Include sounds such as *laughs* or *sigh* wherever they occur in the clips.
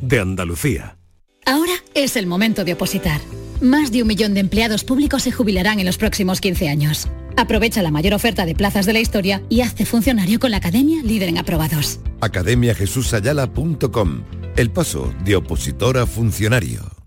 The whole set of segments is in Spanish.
de Andalucía. Ahora es el momento de opositar. Más de un millón de empleados públicos se jubilarán en los próximos 15 años. Aprovecha la mayor oferta de plazas de la historia y hazte funcionario con la Academia Líder en Aprobados. academiajesusayala.com El paso de opositor a funcionario.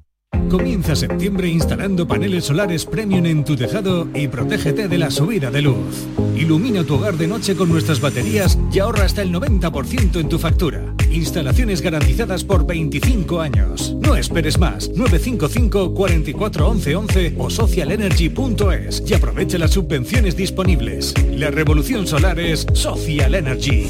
Comienza septiembre instalando paneles solares premium en tu tejado y protégete de la subida de luz. Ilumina tu hogar de noche con nuestras baterías y ahorra hasta el 90% en tu factura. Instalaciones garantizadas por 25 años. No esperes más. 955 44 11 11 o socialenergy.es y aprovecha las subvenciones disponibles. La revolución solar es Social Energy.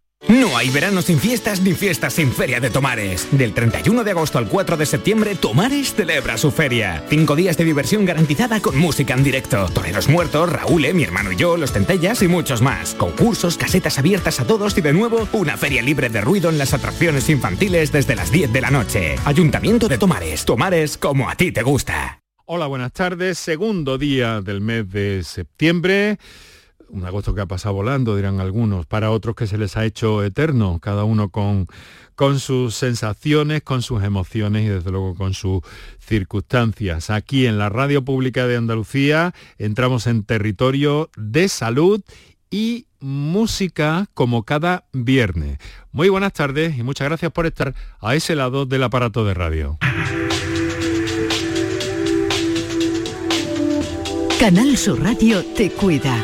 No hay verano sin fiestas ni fiestas sin Feria de Tomares. Del 31 de agosto al 4 de septiembre, Tomares celebra su feria. Cinco días de diversión garantizada con música en directo. Toreros muertos, Raúl, mi hermano y yo, los Centellas y muchos más. Concursos, casetas abiertas a todos y de nuevo, una feria libre de ruido en las atracciones infantiles desde las 10 de la noche. Ayuntamiento de Tomares. Tomares como a ti te gusta. Hola, buenas tardes. Segundo día del mes de septiembre un agosto que ha pasado volando, dirán algunos, para otros que se les ha hecho eterno, cada uno con, con sus sensaciones, con sus emociones y desde luego con sus circunstancias. Aquí en la Radio Pública de Andalucía entramos en territorio de salud y música como cada viernes. Muy buenas tardes y muchas gracias por estar a ese lado del aparato de radio. Canal Sur Radio te cuida.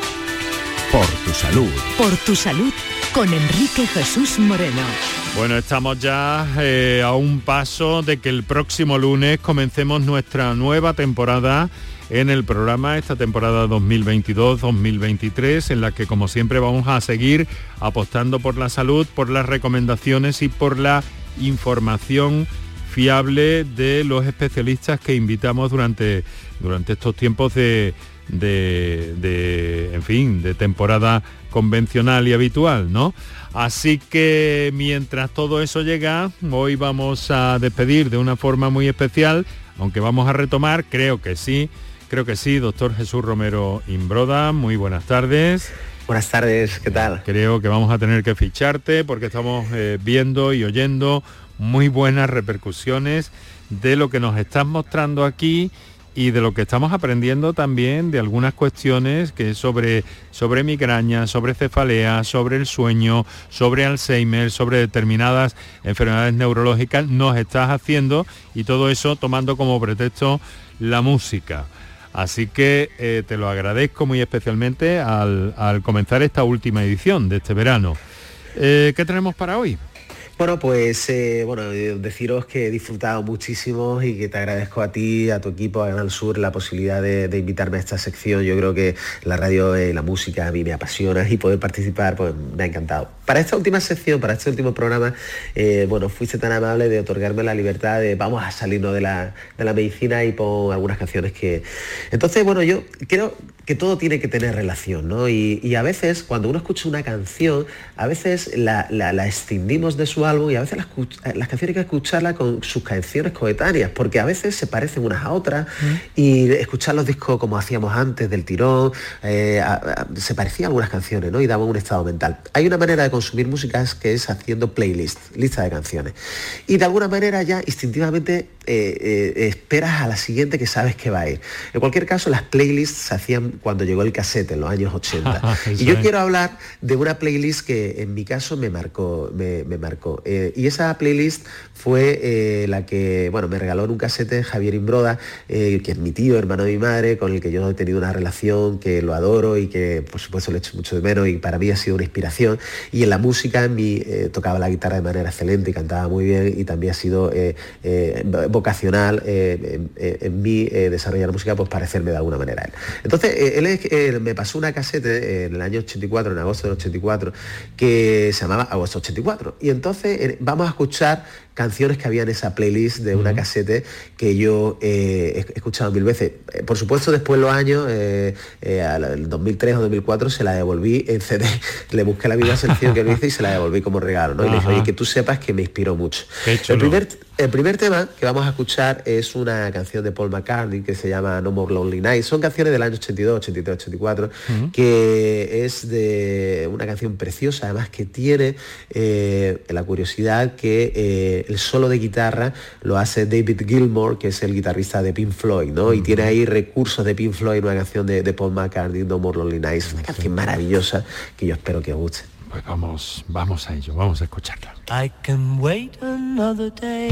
Por tu salud. Por tu salud con Enrique Jesús Moreno. Bueno, estamos ya eh, a un paso de que el próximo lunes comencemos nuestra nueva temporada en el programa, esta temporada 2022-2023, en la que como siempre vamos a seguir apostando por la salud, por las recomendaciones y por la información fiable de los especialistas que invitamos durante, durante estos tiempos de, de, en fin, de temporada convencional y habitual, ¿no? Así que mientras todo eso llega, hoy vamos a despedir de una forma muy especial, aunque vamos a retomar, creo que sí, creo que sí, doctor Jesús Romero Imbroda, muy buenas tardes. Buenas tardes, ¿qué tal? Creo que vamos a tener que ficharte porque estamos eh, viendo y oyendo muy buenas repercusiones de lo que nos estás mostrando aquí y de lo que estamos aprendiendo también de algunas cuestiones que sobre, sobre migraña, sobre cefalea, sobre el sueño, sobre Alzheimer, sobre determinadas enfermedades neurológicas, nos estás haciendo y todo eso tomando como pretexto la música. Así que eh, te lo agradezco muy especialmente al, comenzar esta última edición de este verano. Eh, ¿Qué tenemos para hoy? Bueno, pues eh, bueno, eh, deciros que he disfrutado muchísimo y que te agradezco a ti, a tu equipo, a Canal Sur, la posibilidad de, invitarme a esta sección. Yo creo que la radio y la música a mí me apasiona y poder participar pues me ha encantado. Para esta última sección, para este último programa, eh, bueno, fuiste tan amable de otorgarme la libertad de vamos a salirnos de la, de la medicina y por algunas canciones que... Entonces, bueno, yo creo que todo tiene que tener relación, ¿no? Y, a veces, cuando uno escucha una canción, a veces la, la, extendimos de su álbum y a veces las, las, canciones hay que escucharlas con sus canciones coetáneas, porque a veces se parecen unas a otras y escuchar los discos como hacíamos antes del tirón, eh, se parecían algunas canciones, ¿no? Y daban un estado mental. Hay una manera de consumir música que es haciendo playlist, lista de canciones. Y de alguna manera ya instintivamente eh, esperas a la siguiente que sabes que va a ir. En cualquier caso, las playlists se hacían cuando llegó el cassette en los años 80. *laughs* y yo quiero hablar de una playlist que en mi caso me marcó, me, marcó. y esa playlist fue la que, bueno, me regaló en un cassette Javier Imbroda, que es mi tío, hermano de mi madre, con el que yo he tenido una relación que lo adoro y que por supuesto le echo mucho de menos y para mí ha sido una inspiración. Y en la música en mí tocaba la guitarra de manera excelente y cantaba muy bien y también ha sido vocacional en, mí desarrollar música, pues parecerme de alguna manera a él. Entonces, él, me pasó una casete en el año 84, en agosto del 84, que se llamaba Agosto 84. Y entonces vamos a escuchar canciones que había en esa playlist de una casete que yo he escuchado mil veces. Por supuesto, después de los años, eh, el 2003 o 2004, se la devolví en CD. *laughs* Le busqué la misma selección que lo hice y se la devolví como regalo. ¿no? Y le dije, oye, que tú sepas que me inspiró mucho. El primer, el primer tema que vamos a escuchar es una canción de Paul McCartney que se llama No More Lonely Nights. Son canciones del año 82, 83, 84, que es de una canción preciosa, además que tiene eh, la curiosidad que eh, el solo de guitarra lo hace David Gilmour, que es el guitarrista de Pink Floyd, ¿no? Y tiene ahí recursos de Pink Floyd, una canción de, Paul McCartney, No More Lonely Nights, una canción maravillosa que yo espero que os guste. Pues vamos, vamos a ello, vamos a escucharla. I can wait another day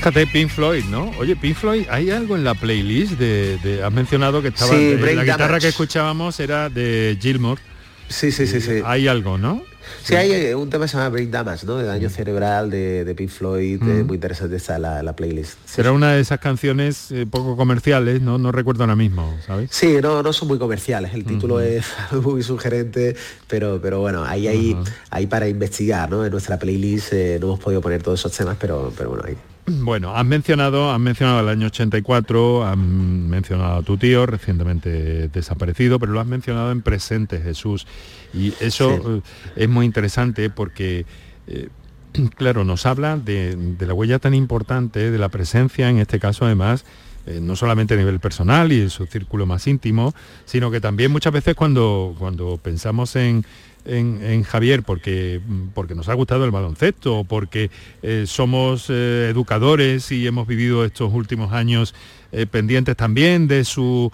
Fíjate, Pink Floyd, ¿no? Oye, Pink Floyd, ¿hay algo en la playlist de... has mencionado que estaba... Sí, la guitarra que escuchábamos era de Gilmore. Sí, sí, sí, sí. Hay algo, ¿no? Sí, hay eh, un tema que se llama Brain Damage, ¿no? De daño cerebral de, de Pink Floyd, eh, Mm. muy interesante está la, la playlist. Será una de esas canciones eh, poco comerciales, ¿no? No recuerdo ahora mismo, ¿sabes? Sí, no, no son muy comerciales, el título es *laughs* muy sugerente, pero, pero bueno, ahí hay, ahí para investigar, ¿no? En nuestra playlist eh, no hemos podido poner todos esos temas, pero, pero bueno, ahí. *clears throat* Bueno, has mencionado, has mencionado el año 84, has mencionado a tu tío recientemente desaparecido, pero lo has mencionado en presente, Jesús. Y eso eh, es muy interesante porque, eh, *clears throat* claro, nos habla de, de la huella tan importante, de la presencia, en este caso además, eh, no solamente a nivel personal y en su círculo más íntimo, sino que también muchas veces cuando, cuando pensamos en, en, en Javier porque, porque nos ha gustado el baloncesto, porque eh, somos eh, educadores y hemos vivido estos últimos años eh, pendientes también de su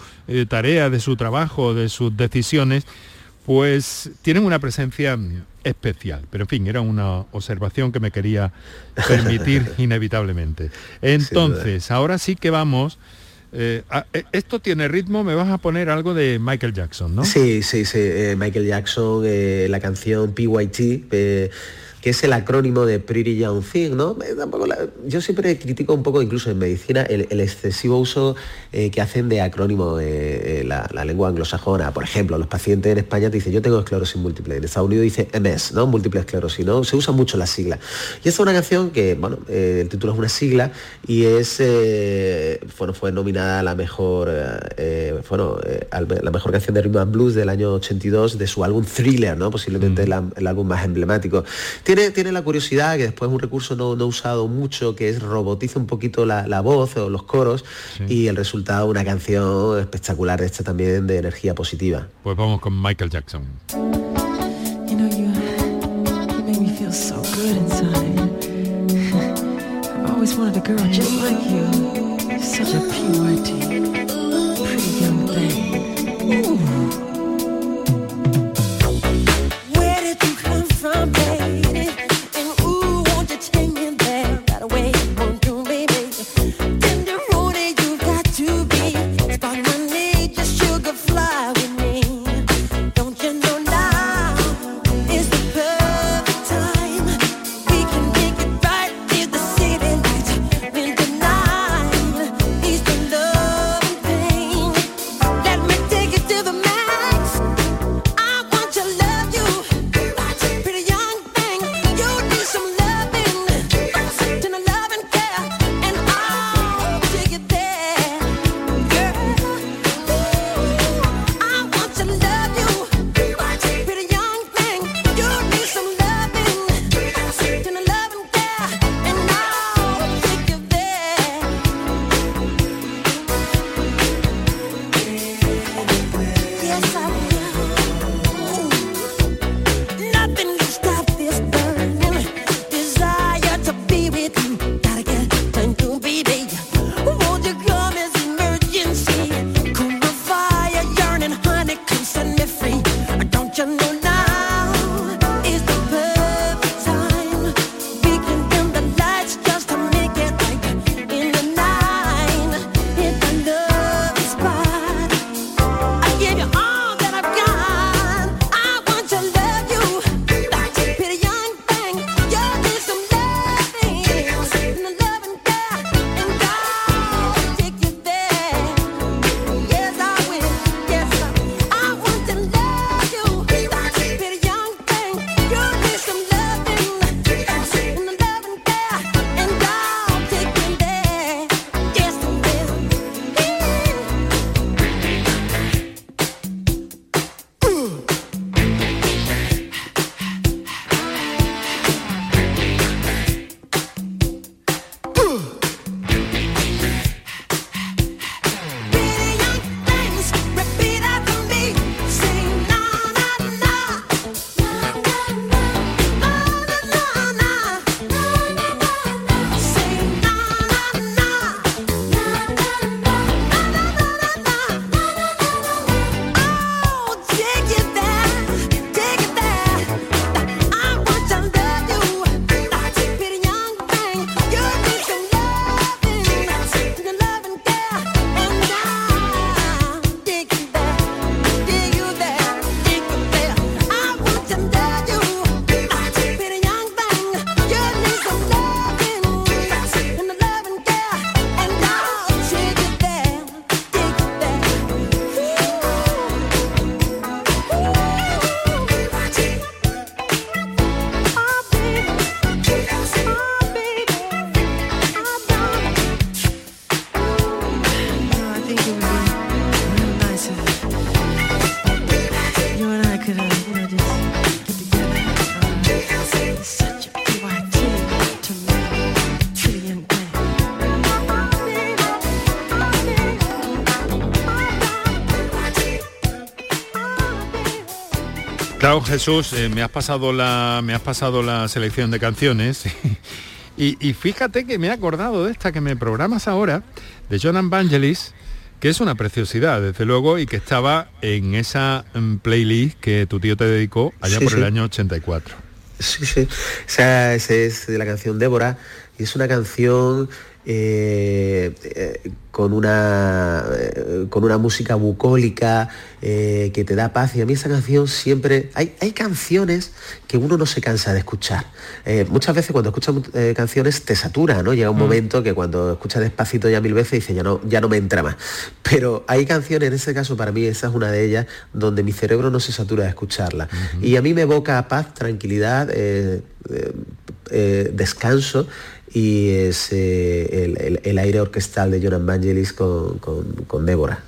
tarea, de su trabajo, de sus decisiones, pues tienen una presencia mm, especial. Pero en fin, era una observación que me quería permitir *laughs* inevitablemente. Entonces, ahora sí que vamos... eh, a- eh, esto tiene ritmo, me vas a poner algo de Michael Jackson, ¿no? Sí, sí, sí. eh, Michael Jackson, la canción PYT, que es el acrónimo de Pretty Young Thing, ¿no? Eh, tampoco la- yo siempre critico un poco, incluso en medicina, el, el excesivo uso eh, que hacen de acrónimo eh, la, la lengua anglosajona. Por ejemplo, los pacientes en España te dicen, yo tengo esclerosis múltiple. En Estados Unidos dice MS, ¿no? Múltiple esclerosis, ¿no? Se usa mucho la sigla. Y esta es una canción que, bueno, eh, el título es una sigla y es, bueno, fue nominada a la mejor, bueno, la mejor canción de Rhythm and Blues del año 82 de su álbum Thriller, ¿no? Posiblemente el, am- el álbum más emblemático. Tiene, tiene la curiosidad, que después es un recurso no, no usado mucho, que es robotiza un poquito la, la voz o los coros y el resultado una canción espectacular esta también de energía positiva. Pues vamos con Michael Jackson. You know, you, you make me feel so good inside. *laughs* I've always wanted a girl just like you. You're such a purity, Jesús, eh, me has pasado la me has pasado la selección de canciones *laughs* y, y fíjate que me he acordado de esta que me programas ahora de John Vangelis que es una preciosidad, desde luego, y que estaba en esa mm, playlist que tu tío te dedicó allá Sí, por el año 84. Sí, sí. O sea, ese es de la canción Débora y es una canción eh, eh, con una eh, con una música bucólica eh, que te da paz. Y a mí esa canción siempre hay, hay canciones que uno no se cansa de escuchar. Eh, muchas veces cuando escuchas canciones te satura no llega un momento que cuando escuchas despacito ya mil veces dices ya no ya no me entra más pero hay canciones en ese caso para mí esa es una de ellas donde mi cerebro no se satura de escucharla. Y a mí me evoca paz tranquilidad eh, descanso y es eh, el, el- aire orquestal de John Vangelis con, con, con Débora.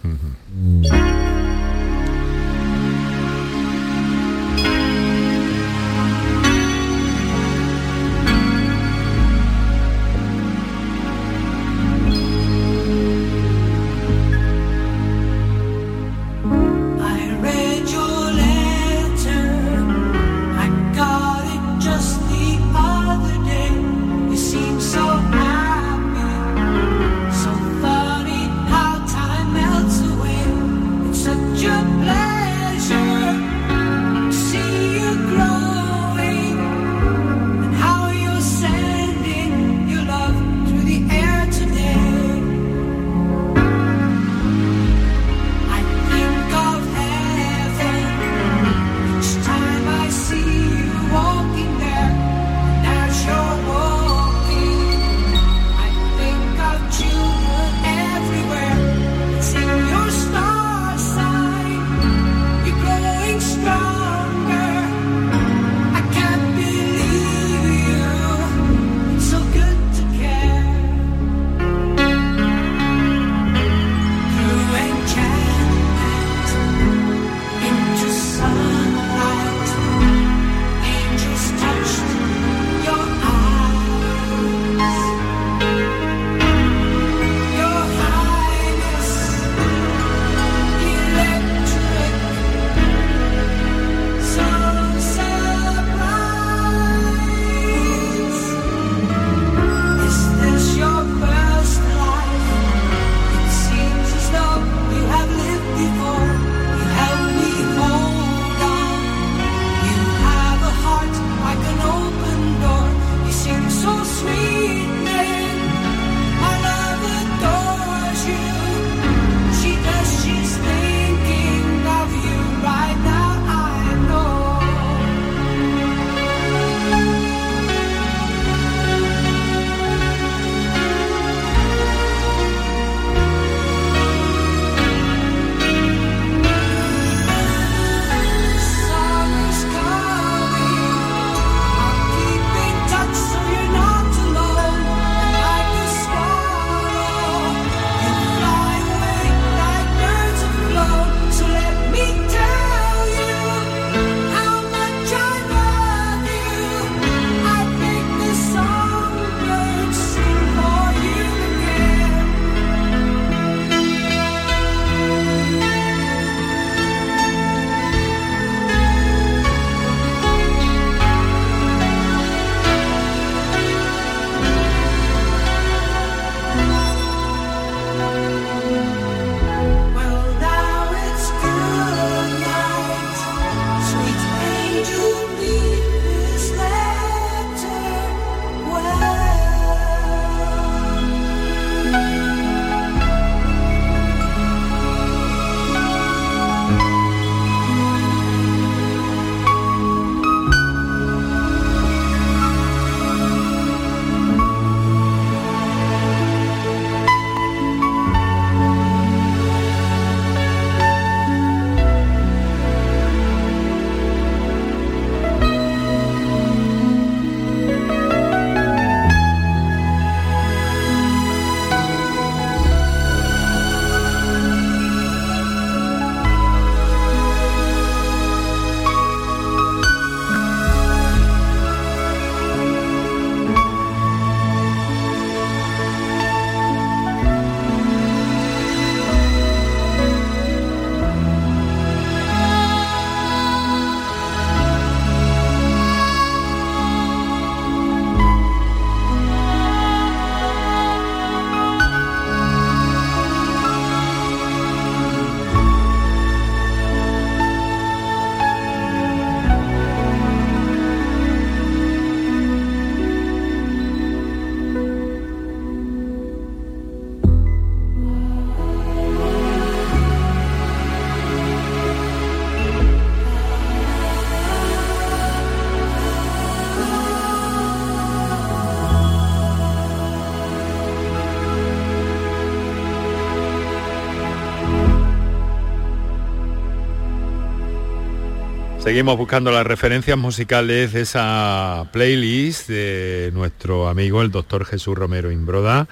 Seguimos buscando las referencias musicales de esa playlist de nuestro amigo el doctor Jesús Romero Imbroda,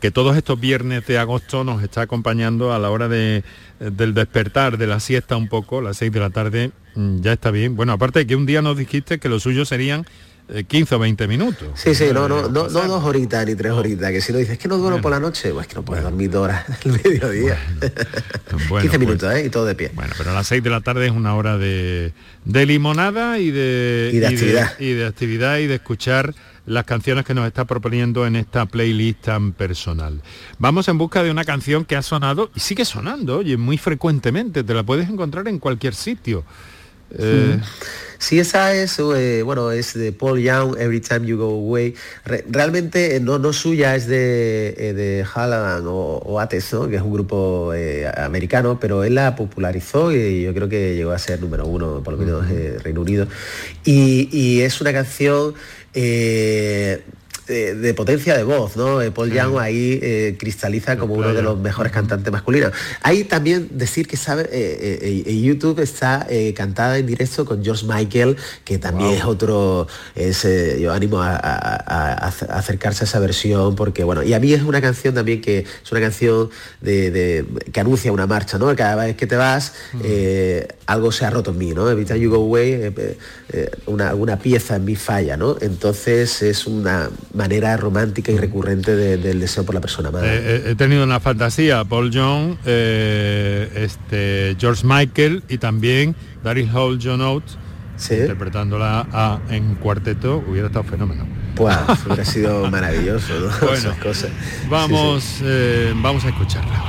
que todos estos viernes de agosto nos está acompañando a la hora de, del despertar, de la siesta un poco, las 6 de la tarde, mm, ya está bien. Bueno, aparte que un día nos dijiste que lo suyo serían 15 o 20to minutos. Sí, sí, no, no, no, no dos horitas ni tres horitas, que si no dices que no duermo por la noche, pues que no puedes dormir dos horas el mediodía. Bueno, 15 *laughs* pues- minutos, ¿eh? Y todo de pie. Bueno, pero a las 6 de la tarde es una hora de, de limonada y de, Y de actividad. y de actividad y de escuchar las canciones que nos está proponiendo en esta playlist tan personal. Vamos en busca de una canción que ha sonado y sigue sonando, oye, muy frecuentemente, te la puedes encontrar en cualquier sitio. Eh, Sí, esa es, eh, bueno, es de Paul Young, Every Time You Go Away. Re- realmente eh, no, no suya, es de, eh, de Hallam o, o Ates, ¿no? que es un grupo eh, americano, pero él la popularizó y yo creo que llegó a ser número uno, por lo menos eh, Reino Unido. Y, y es una canción eh, de, de potencia de voz, ¿no? Eh, Paul Young ahí eh, cristaliza como uno de los mejores cantantes masculinos. Hay también decir que sabe, eh, eh, eh, YouTube está cantada en directo con George Michael, que también es otro, es, yo animo a, a- a- a acercarse a esa versión, porque bueno, y a mí es una canción también que es una canción de, de- que anuncia una marcha, ¿no? Cada vez que te vas, eh, algo se ha roto en mí, ¿no? Every time you go away, una, una pieza en mí falla, ¿no? Entonces es una manera romántica y recurrente de- del deseo por la persona amada. eh, eh, he tenido una fantasía, Paul Young, eh, este, George Michael y también Daryl Hall John Oates, interpretándola a- en cuarteto, hubiera estado fenómeno. Pues *laughs* hubiera sido maravilloso, ¿no? Bueno, Esas cosas. Vamos, Sí, sí. eh, vamos a escucharla.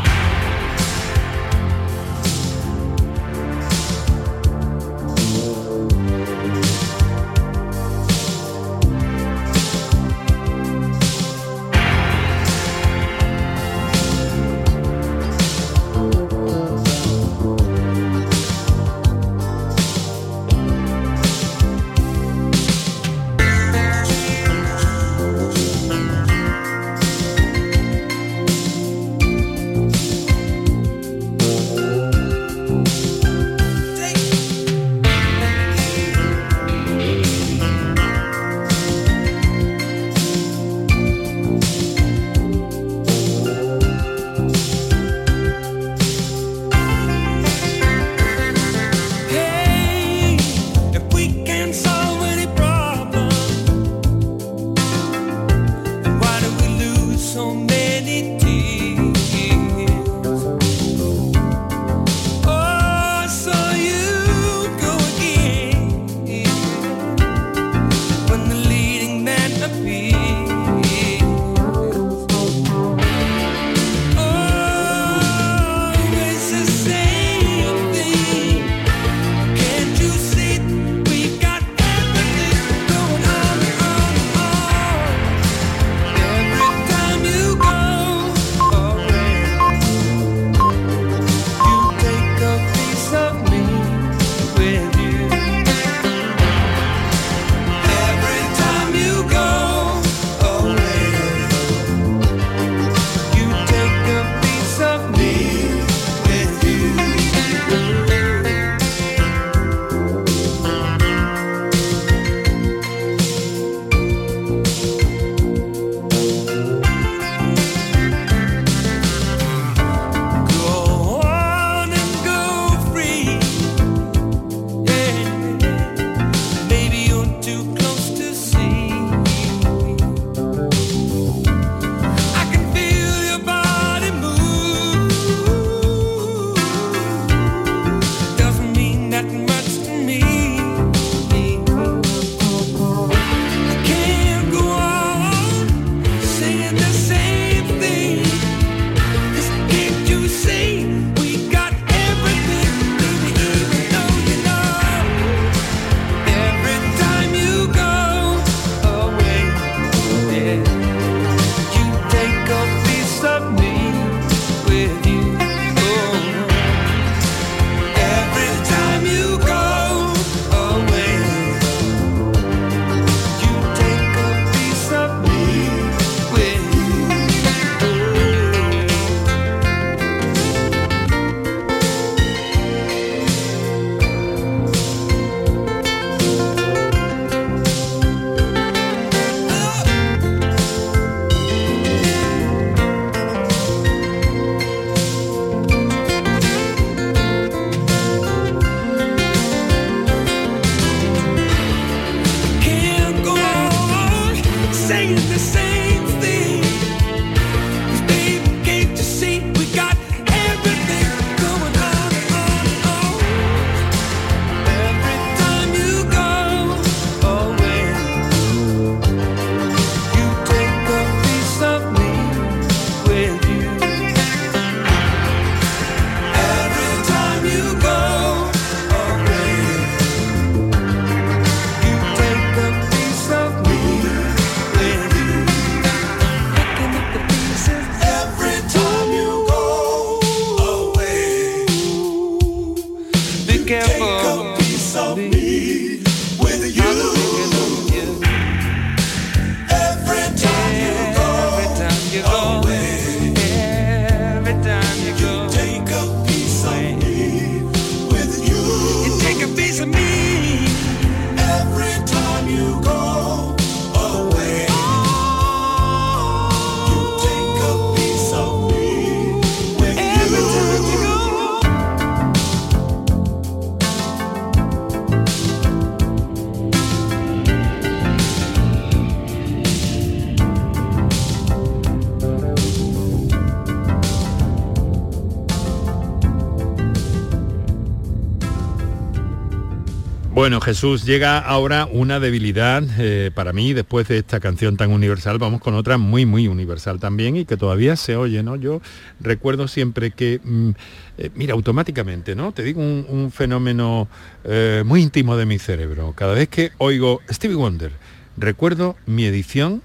Jesús, llega ahora una debilidad eh, para mí después de esta canción tan universal. Vamos con otra muy, muy universal también y que todavía se oye, ¿no? Yo recuerdo siempre que, mm, eh, mira, automáticamente, ¿no? Te digo un, un fenómeno eh, muy íntimo de mi cerebro. Cada vez que oigo Stevie Wonder, recuerdo mi edición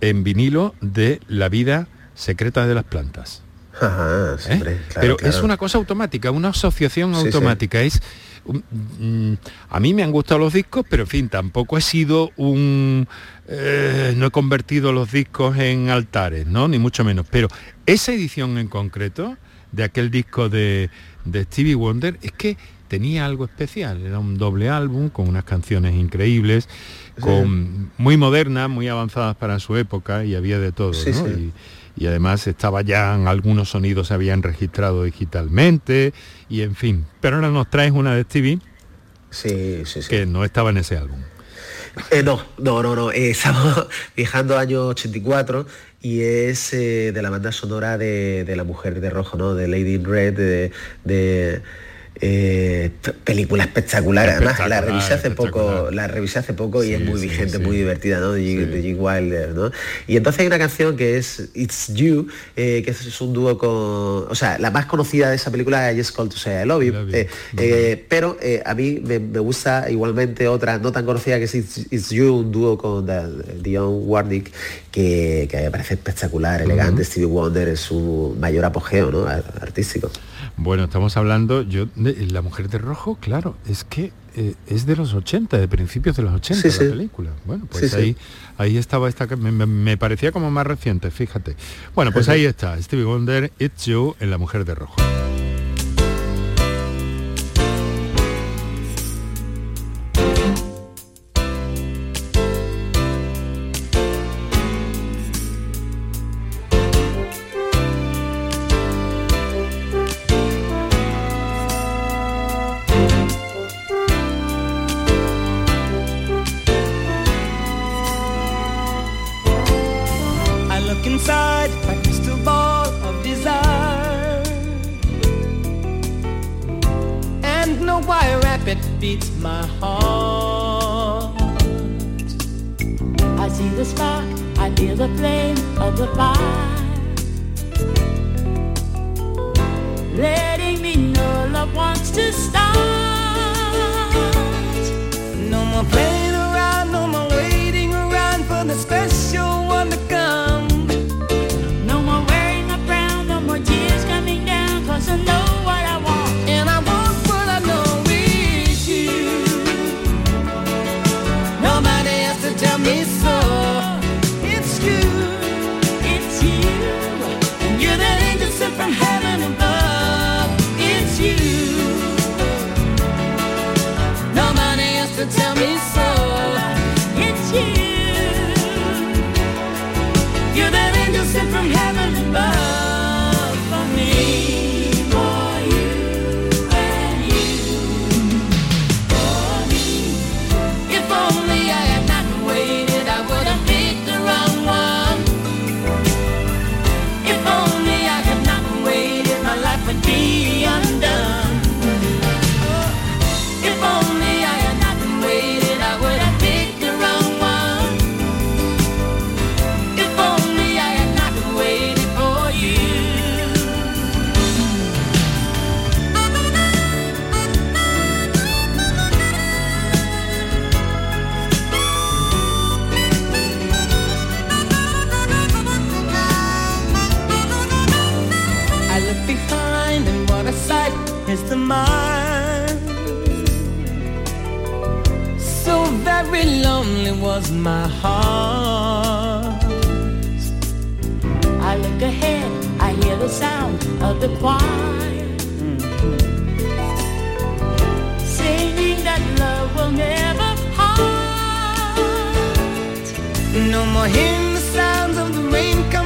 en vinilo de La vida secreta de las plantas. Ajá, hombre, claro, Pero claro. es una cosa automática, una asociación Sí, sí. automática. Es a mí me han gustado los discos, pero en fin, tampoco he sido un eh, no he convertido los discos en altares, ¿no? Ni mucho menos. Pero esa edición en concreto de aquel disco de, de Stevie Wonder es que tenía algo especial. Era un doble álbum con unas canciones increíbles, con muy modernas, muy avanzadas para su época y había de todo, Sí, ¿no? sí. Y, y además estaba ya en algunos sonidos se habían registrado digitalmente y en fin. Pero ahora nos traes una de Stevie que no estaba en ese álbum. Eh, no, no, no, no. eh, *laughs* estamos viajando año 84 y es eh, de la banda sonora de, de La Mujer de Rojo, ¿no? De Lady in Red, de, de, eh, película espectacular. Además, la revisé hace poco, la revisé hace poco y es muy sí, vigente, sí. muy divertida, ¿no? De, Jim- de Jim Wilder, ¿no? Y entonces hay una canción que es It's You, eh, que es un dúo con. O sea, la más conocida de esa película es Just Call to Say I Love You. eh, pero a mí me, me gusta igualmente otra no tan conocida que es It's, It's You, un dúo con Dion Warwick, que, que me parece espectacular, elegante. Stevie Wonder es su mayor apogeo, ¿no? Ar- Artístico. Bueno, estamos hablando, yo, de La Mujer de Rojo, claro, es que eh, es de los 80, de principios de los 80 Sí, la sí. película. Bueno, pues Sí, ahí, ahí estaba esta me- me parecía como más reciente, fíjate. Bueno, pues ahí está, Stevie Wonder, It's You en La Mujer de Rojo. Know why rapid beats my heart I see the spark, I feel the flame of the fire. Letting me know love wants to start. No more playing to tell me is the mind. So very lonely was my heart. I look ahead, I hear the sound of the choir. Singing that love will never part. No more hearing the sounds of the rain coming.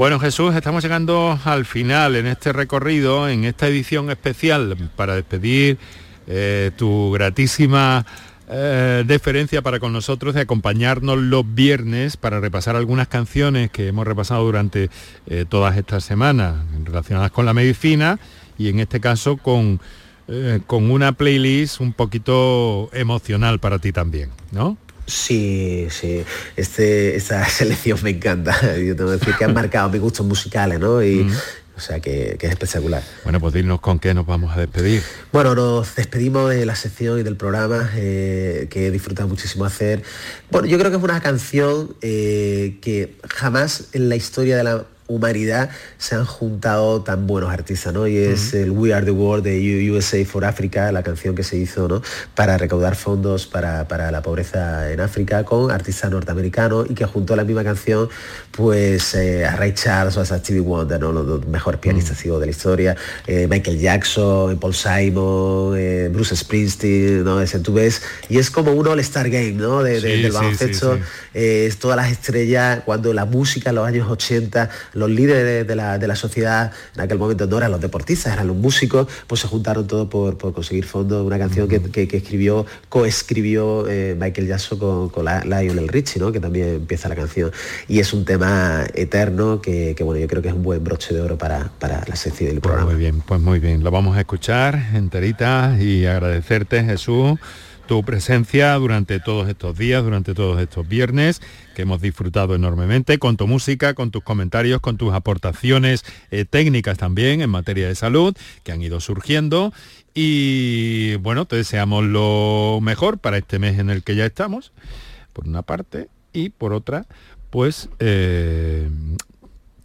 Bueno Jesús, estamos llegando al final en este recorrido, en esta edición especial para despedir eh, tu gratísima eh, deferencia para con nosotros de acompañarnos los viernes para repasar algunas canciones que hemos repasado durante eh, todas estas semanas relacionadas con la medicina y en este caso con, eh, con una playlist un poquito emocional para ti también, ¿no? Sí, sí. Este, esta *laughs* selección me encanta. *laughs* Yo tengo que decir que han marcado mis gustos musicales, ¿no? Y, O sea que, que es espectacular. Bueno, pues dinos con qué nos vamos a despedir. Bueno, nos despedimos de la sección y del programa eh, que he disfrutado muchísimo hacer. Bueno, yo creo que es una canción eh, que jamás en la historia de la humanidad se han juntado tan buenos artistas, ¿no? Y es el We Are the World de USA for Africa, la canción que se hizo, ¿no? Para recaudar fondos para, para la pobreza en África con artistas norteamericanos y que juntó a la misma canción, pues eh, a Ray Charles o a Stevie Wonder, ¿no? Los mejores pianistas digo, de la historia, eh, Michael Jackson, Paul Simon, eh, Bruce Springsteen, ¿no? Ese, tú ves, y es como un All-Star Game, ¿no? De- de- Sí, del baloncesto. sí, sí. Es todas las estrellas, cuando la música en los años 80, los líderes de, la, de la sociedad en aquel momento no eran los deportistas, eran los músicos, pues se juntaron todos por, por conseguir fondos. Una canción que, que- que escribió, coescribió eh, Michael Jackson con, con la- Lionel Richie, ¿no? que también empieza la canción. Y es un tema eterno que, que, bueno, yo creo que es un buen broche de oro para, para la sección del Pues programa. muy bien, pues muy bien. Lo vamos a escuchar enterita y agradecerte, Jesús, tu presencia durante todos estos días, durante todos estos viernes, que hemos disfrutado enormemente con tu música, con tus comentarios, con tus aportaciones eh, técnicas también en materia de salud que han ido surgiendo. Y bueno, te deseamos lo mejor para este mes en el que ya estamos, por una parte, y por otra, pues eh,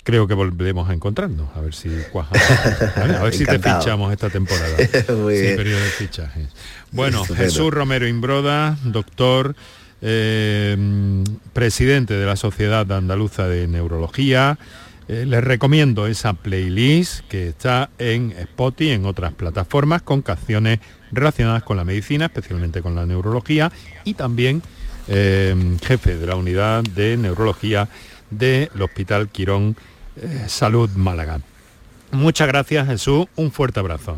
creo que volveremos a encontrarnos, a ver si cuajamos. *laughs* ¿vale? A ver si te fichamos esta temporada. *laughs* Muy Sí, bien. periodo de fichajes. Bueno, Jesús Romero Imbroda, doctor, eh, presidente de la Sociedad Andaluza de Neurología. Eh, les recomiendo esa playlist que está en Spotify, en otras plataformas, con canciones relacionadas con la medicina, especialmente con la neurología, y también eh, jefe de la unidad de neurología del Hospital Quirón Salud Málaga. Muchas gracias Jesús, un fuerte abrazo.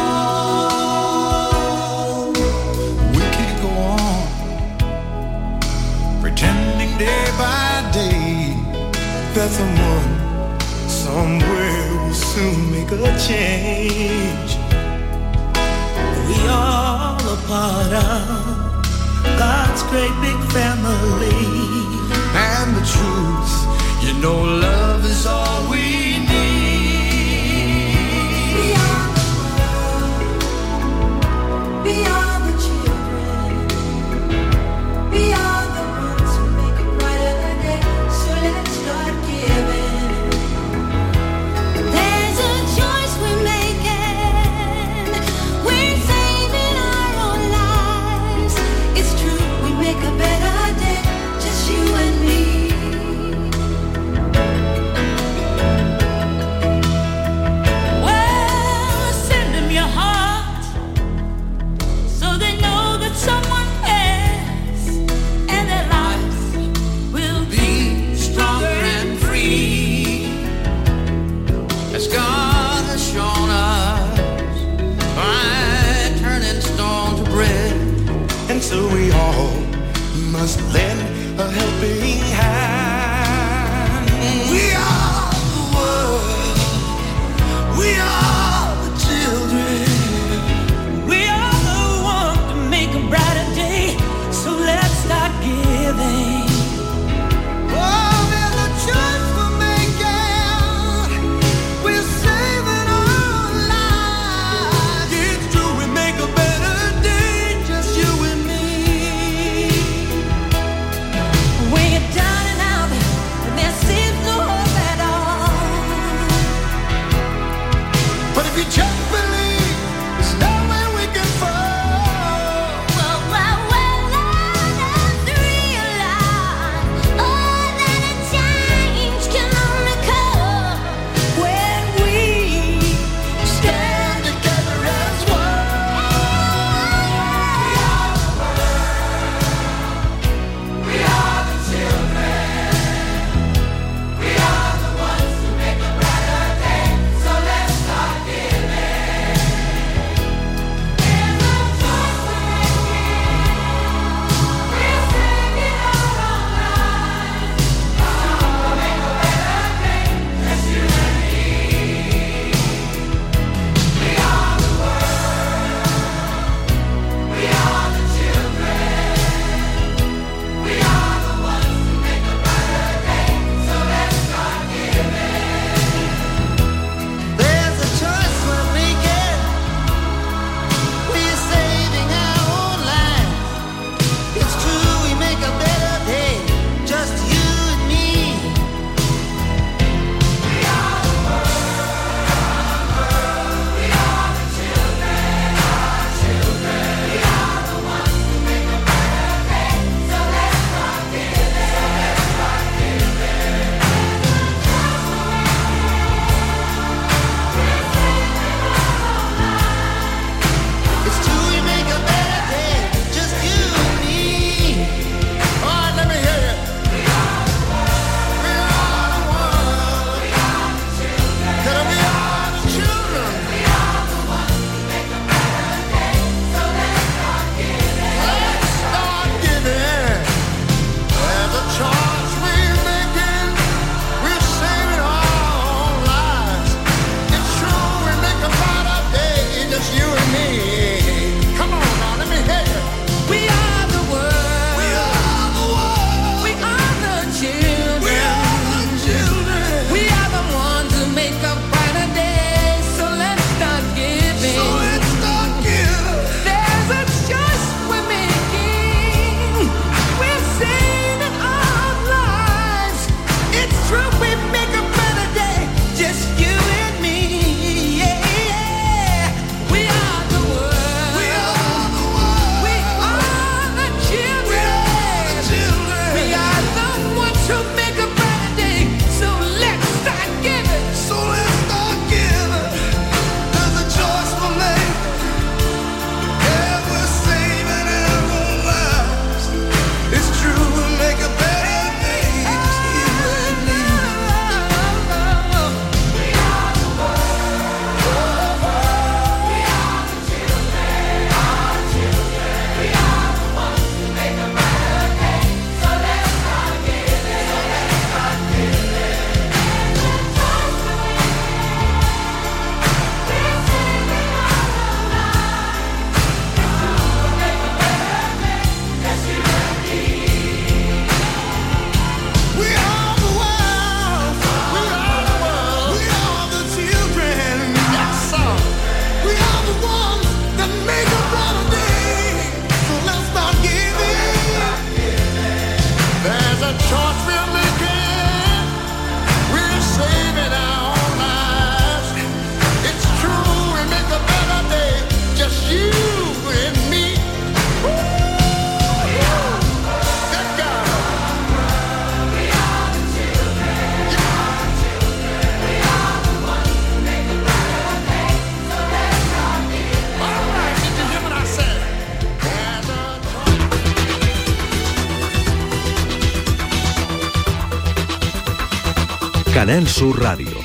day by day that someone somewhere will soon make a change. We all are part of God's great big family. And the truth, you know, love is all we was lend a hand. Canal Sur Radio.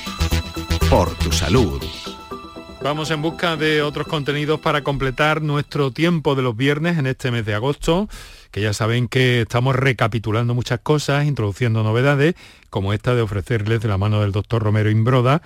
Por tu salud. Vamos en busca de otros contenidos para completar nuestro tiempo de los viernes en este mes de agosto, que ya saben que estamos recapitulando muchas cosas, introduciendo novedades, como esta de ofrecerles de la mano del doctor Romero Imbroda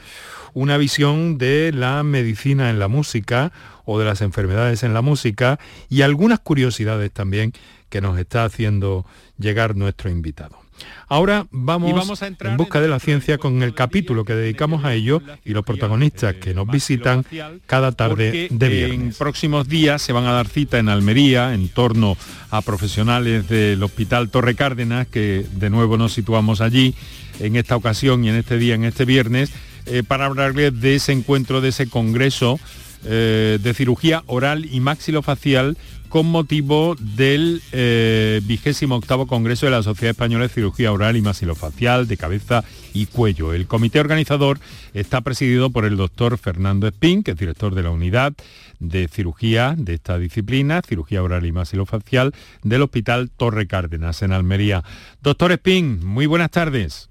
una visión de la medicina en la música o de las enfermedades en la música y algunas curiosidades también que nos está haciendo llegar nuestro invitado. Ahora vamos, a en busca de la ciencia con el capítulo que dedicamos a ello y los protagonistas que nos visitan cada tarde de viernes. en próximos días se van a dar cita en Almería en torno a profesionales del Hospital Torre Cárdenas, que de nuevo nos situamos allí en esta ocasión y en este día, en este viernes, eh, para hablarles de ese encuentro, de ese congreso eh, de cirugía oral y maxilofacial con motivo del eh, vigésimo octavo Congreso de la Sociedad Española de Cirugía Oral y Maxilofacial de Cabeza y Cuello. El comité organizador está presidido por el doctor Fernando Espín, que es director de la unidad de cirugía de esta disciplina, cirugía oral y maxilofacial, del Hospital Torre Cárdenas en Almería. Doctor Espín, muy buenas tardes.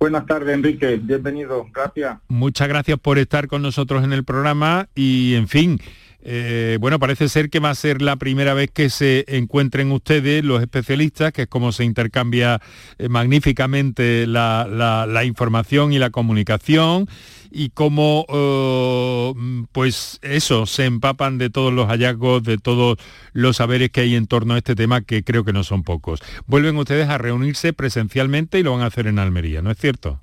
Buenas tardes, Enrique. Bienvenido. Gracias. Muchas gracias por estar con nosotros en el programa y, en fin, eh, bueno, parece ser que va a ser la primera vez que se encuentren ustedes, los especialistas, que es como se intercambia eh, magníficamente la, información y la comunicación y cómo, eh, pues eso, se empapan de todos los hallazgos, de todos los saberes que hay en torno a este tema, que creo que no son pocos. Vuelven ustedes a reunirse presencialmente y lo van a hacer en Almería, ¿no es cierto?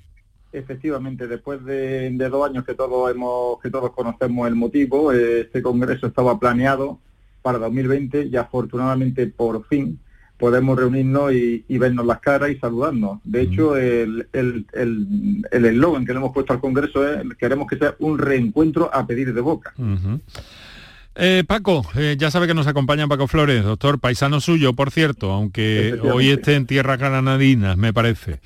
Efectivamente, después de, de dos años que todos hemos, que todos conocemos el motivo, este congreso estaba planeado para 2020 y afortunadamente por fin podemos reunirnos y, y vernos las caras y saludarnos. De hecho, el el- el- el eslogan que le hemos puesto al congreso es queremos que sea un reencuentro a pedir de boca. Eh, Paco, eh, ya sabe que nos acompaña Paco Flores, doctor, paisano suyo, por cierto, aunque hoy esté en tierras granadinas, me parece.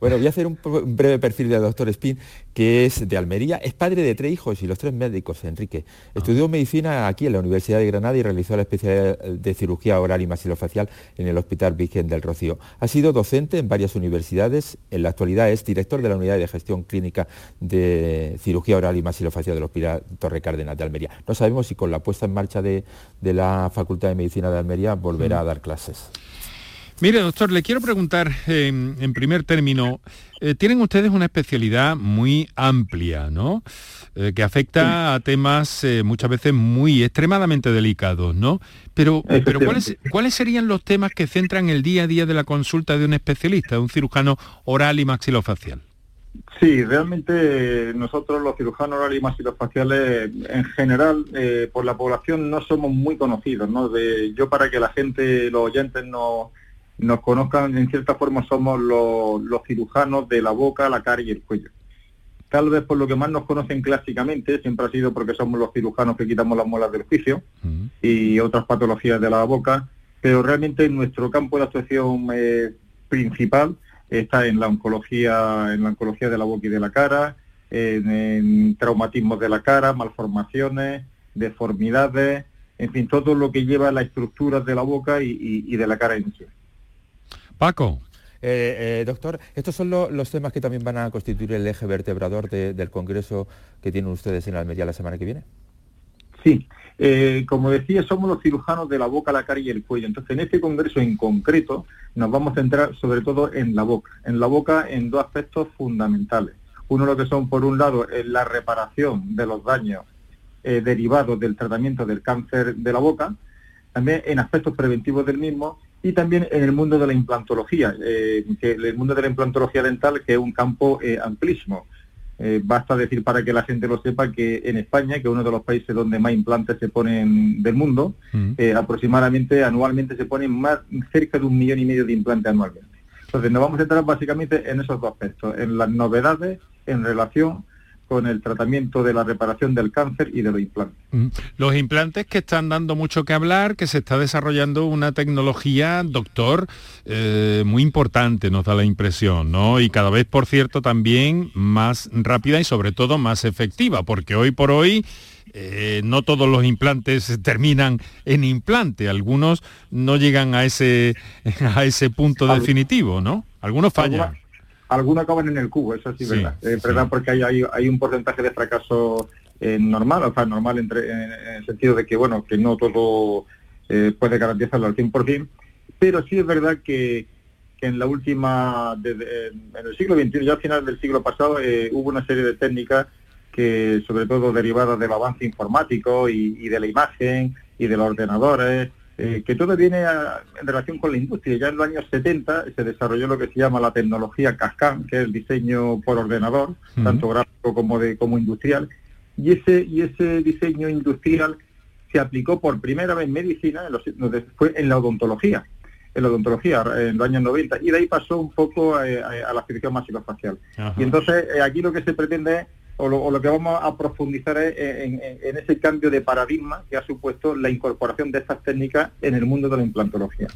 Bueno, voy a hacer un, breve perfil del doctor Spin, que es de Almería, es padre de tres hijos y los tres médicos, Enrique. Estudió medicina aquí en la Universidad de Granada y realizó la especialidad de cirugía oral y maxilofacial en el Hospital Virgen del Rocío. Ha sido docente en varias universidades, en la actualidad es director de la Unidad de Gestión Clínica de Cirugía Oral y Maxilofacial del Hospital Torre Cárdenas de Almería. No sabemos si con la puesta en marcha de, de la Facultad de Medicina de Almería volverá a dar clases. Mire, doctor, le quiero preguntar eh, en primer término, eh, tienen ustedes una especialidad muy amplia, ¿no? Eh, que afecta a temas eh, muchas veces muy extremadamente delicados, ¿no? Pero, pero ¿cuáles, ¿cuáles serían los temas que centran el día a día de la consulta de un especialista, de un cirujano oral y maxilofacial? Sí, realmente nosotros los cirujanos orales y maxilofaciales en general eh, por la población no somos muy conocidos, ¿no? De, yo para que la gente, los oyentes no, nos conozcan, en cierta forma somos los, los cirujanos de la boca, la cara y el cuello. Tal vez por lo que más nos conocen clásicamente, siempre ha sido porque somos los cirujanos que quitamos las muelas del juicio y otras patologías de la boca, pero realmente nuestro campo de actuación eh, principal está en la oncología, en la oncología de la boca y de la cara, en, traumatismos de la cara, malformaciones, deformidades, en fin, todo lo que lleva a las estructuras de la boca y de la cara en sí. Paco. Eh, eh, doctor, estos son lo- los temas que también van a constituir el eje vertebrador de- del Congreso que tienen ustedes en Almería la semana que viene. Sí, eh, como decía, somos los cirujanos de la boca, la cara y el cuello. Entonces, en este congreso en concreto nos vamos a centrar sobre todo en la boca. En la boca en dos aspectos fundamentales. Uno lo que son, por un lado, es la reparación de los daños eh, derivados del tratamiento del cáncer de la boca, también en aspectos preventivos del mismo y también en el mundo de la implantología, eh, que el mundo de la implantología dental que es un campo eh, amplísimo. Eh, basta decir para que la gente lo sepa que en España, que es uno de los países donde más implantes se ponen del mundo, eh, aproximadamente anualmente se ponen más cerca de un millón y medio de implantes anualmente. Entonces nos vamos a centrar básicamente en esos dos aspectos, en las novedades en relación con el tratamiento de la reparación del cáncer y de los implantes. Mm. Los implantes que están dando mucho que hablar, que se está desarrollando una tecnología, doctor, eh, muy importante, nos da la impresión, ¿no? Y cada vez, por cierto, también más rápida y sobre todo más efectiva, porque hoy por hoy eh, no todos los implantes terminan en implante, algunos no llegan a ese, *laughs* a ese punto definitivo, ¿no? Algunos fallan. Algunos acaban en el cubo, eso sí, es Sí, verdad. Es sí. verdad porque hay, hay, hay un porcentaje de fracaso eh, normal, o sea, normal entre, en, en el sentido de que, bueno, que no todo eh, puede garantizarlo al 100%, pero sí es verdad que, que en la última, en el siglo XXI, ya al final del siglo pasado, eh, hubo una serie de técnicas que, sobre todo derivadas del avance informático y, y de la imagen y de los ordenadores, eh, que todo viene a- en relación con la industria. Ya en los años 70 se desarrolló lo que se llama la tecnología Cascam, que es el diseño por ordenador, tanto gráfico como de como industrial, y ese y ese diseño industrial se aplicó por primera vez en medicina, en los- fue en la odontología, en la odontología en los años 90, y de ahí pasó un poco eh, a, a la cirugía maxilofacial. Ajá. Y entonces eh, aquí lo que se pretende es, o lo, o lo que vamos a profundizar es en, en- en ese cambio de paradigma que ha supuesto la incorporación de estas técnicas en el mundo de la implantología.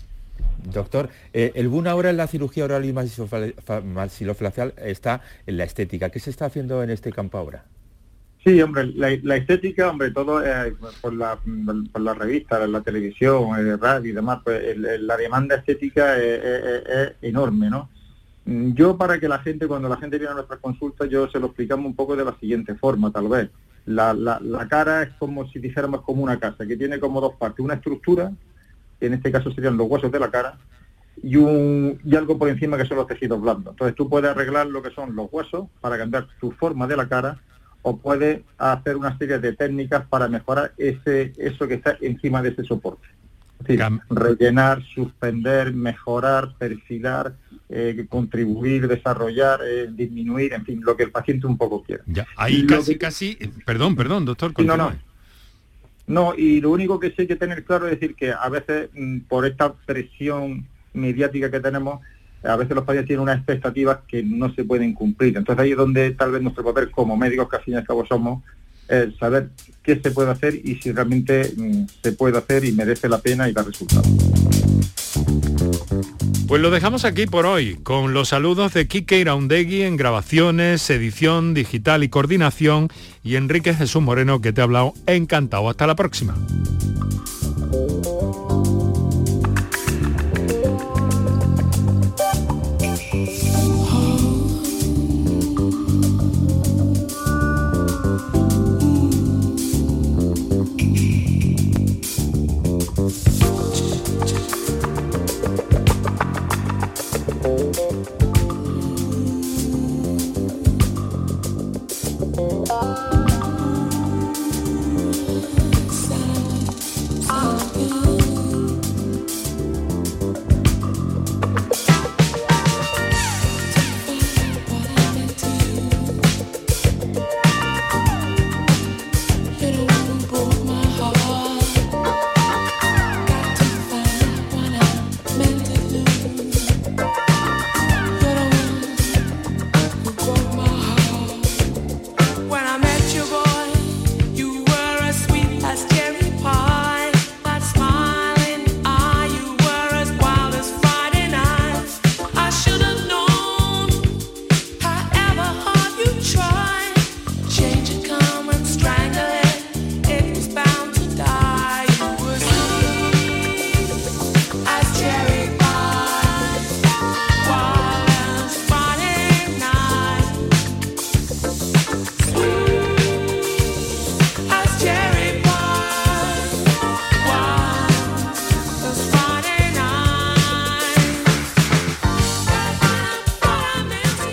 Doctor, eh, el boom ahora en la cirugía oral y maxilofla- fa- maxilofacial está en la estética. ¿Qué se está haciendo en este campo ahora? Sí, hombre, la, la estética, hombre, todo eh, por, la, por la revista, la televisión, el radio y demás, pues el- el- la demanda estética es, es- es enorme, ¿no? Mm, Yo para que la gente, cuando la gente viene a nuestras consultas, yo se lo explicamos un poco de la siguiente forma, tal vez. La, la- la cara es como si dijéramos como una casa, que tiene como dos partes, una estructura, que en este caso serían los huesos de la cara, y, un, y algo por encima que son los tejidos blandos. Entonces tú puedes arreglar lo que son los huesos para cambiar tu forma de la cara o puedes hacer una serie de técnicas para mejorar ese eso que está encima de ese soporte. Es decir, rellenar, suspender, mejorar, perfilar, eh, contribuir, desarrollar, eh, disminuir, en fin, lo que el paciente un poco quiera. Ya, ahí casi, que- casi, perdón, perdón, doctor, no, no. No, y lo único que sí hay que tener claro es decir que a veces mm, por esta presión mediática que tenemos, a veces los pacientes tienen unas expectativas que no se pueden cumplir. Entonces ahí es donde tal vez nuestro papel como médicos que al fin y al cabo somos, es saber qué se puede hacer y si realmente mm, se puede hacer y merece la pena y da resultados. Pues lo dejamos aquí por hoy, con los saludos de Kike Iraundegui en grabaciones, edición digital y coordinación, y Enrique Jesús Moreno que te ha hablado encantado. Hasta la próxima.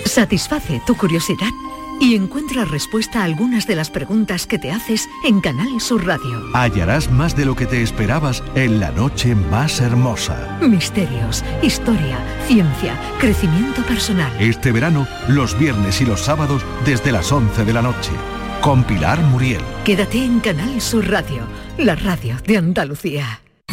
Satisface tu curiosidad y encuentra respuesta a algunas de las preguntas que te haces en Canal Sur Radio. Hallarás más de lo que te esperabas en la noche más hermosa. Misterios, historia, ciencia, crecimiento personal. Este verano, los viernes y los sábados desde las 11 de la noche. Con Pilar Muriel. Quédate en Canal Sur Radio, la radio de Andalucía.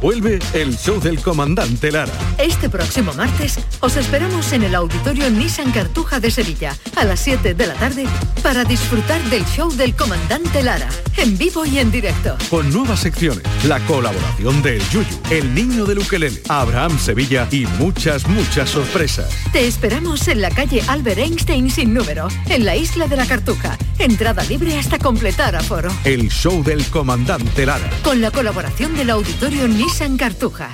Vuelve el show del comandante Lara. Este próximo martes os esperamos en el auditorio Nissan Cartuja de Sevilla a las 7 de la tarde para disfrutar del show del comandante Lara, en vivo y en directo. Con nuevas secciones, la colaboración de El Yuyu, El Niño del Ukelele, Abraham Sevilla y muchas, muchas sorpresas. Te esperamos en la calle Albert Einstein sin número, en la isla de la Cartuja. Entrada libre hasta completar aforo. El show del comandante Lara. Con la colaboración del auditorio Nissan Cartuja.